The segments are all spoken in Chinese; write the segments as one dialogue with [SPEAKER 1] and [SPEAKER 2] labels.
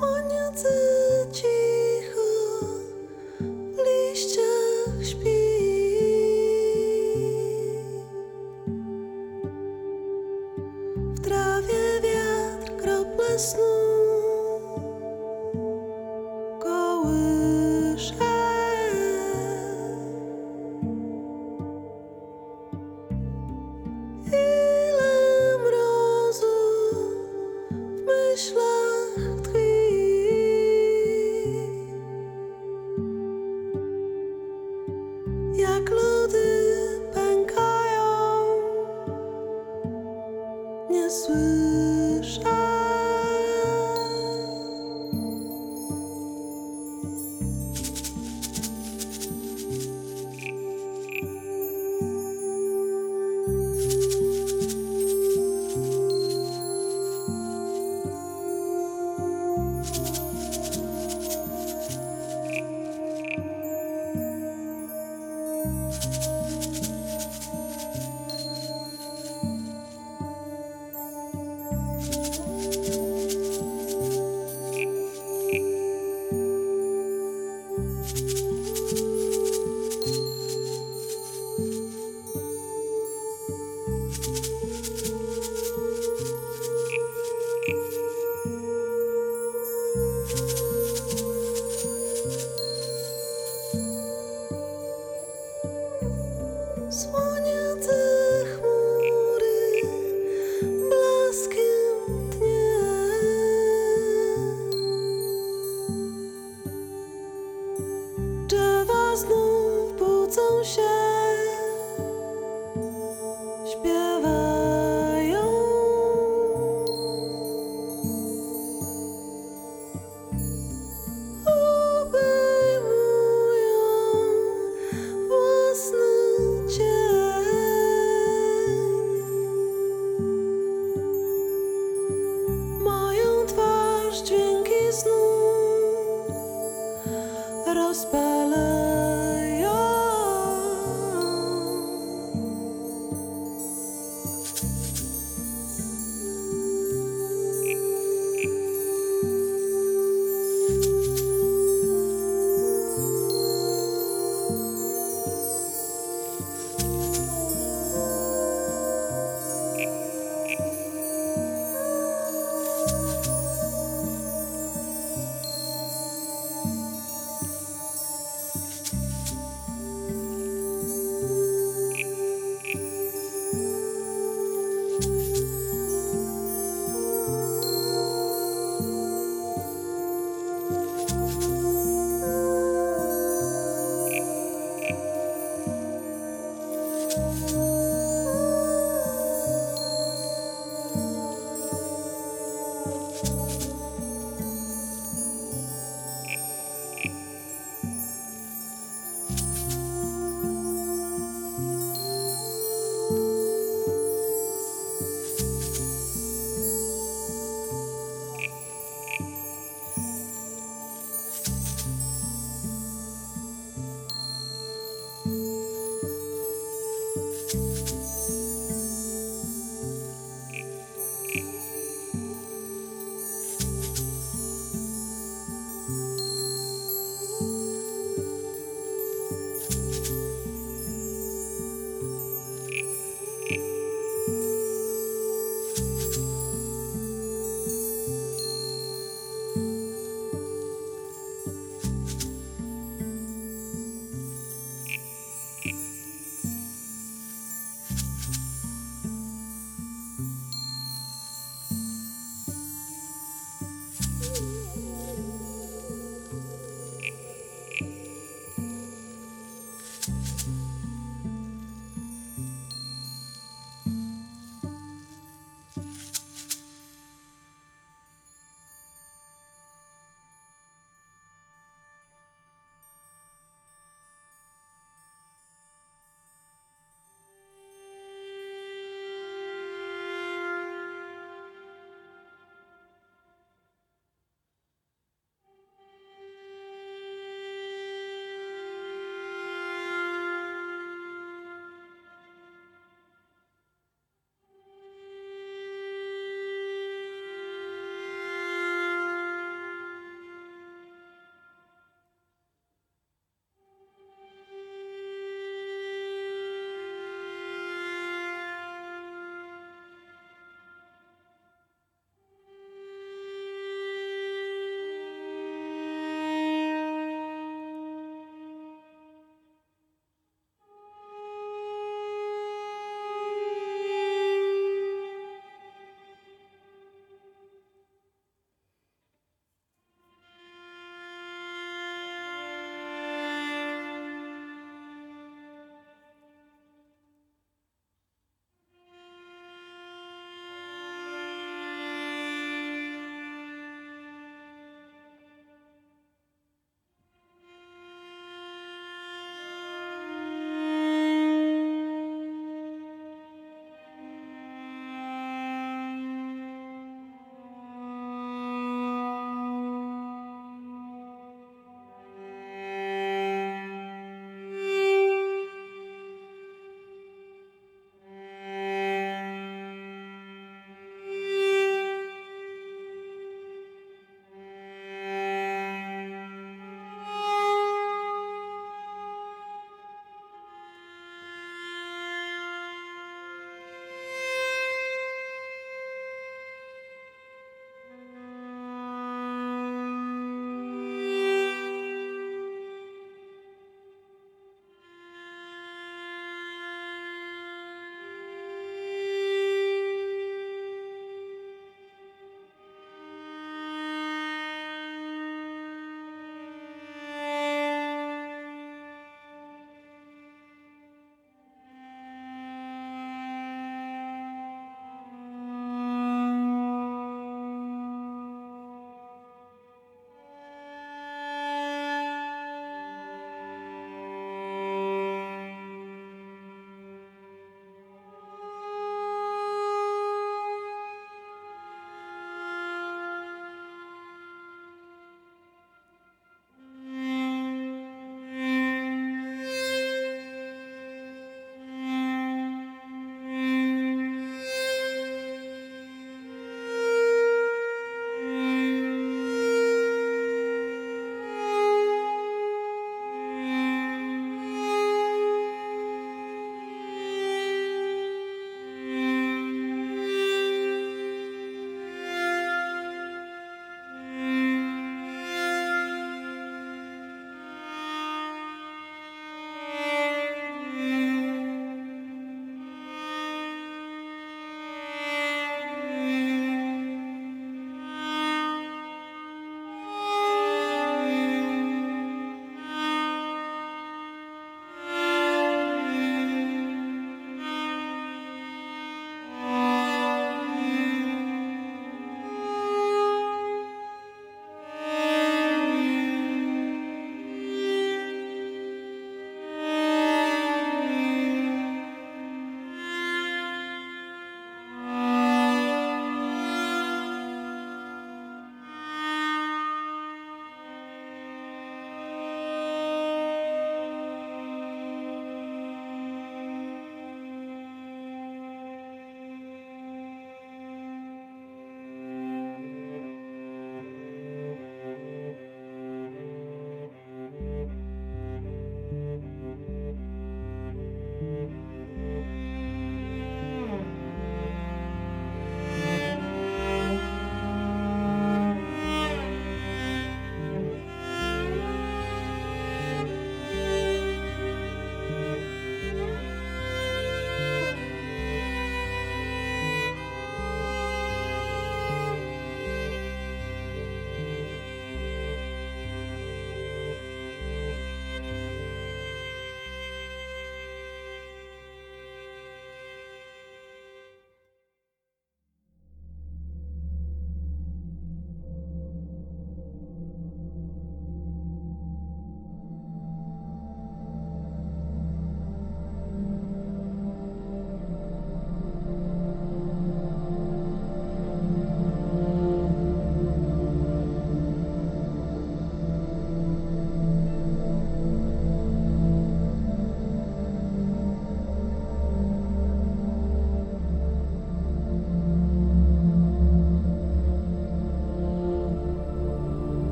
[SPEAKER 1] 我有自己。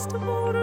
[SPEAKER 1] festival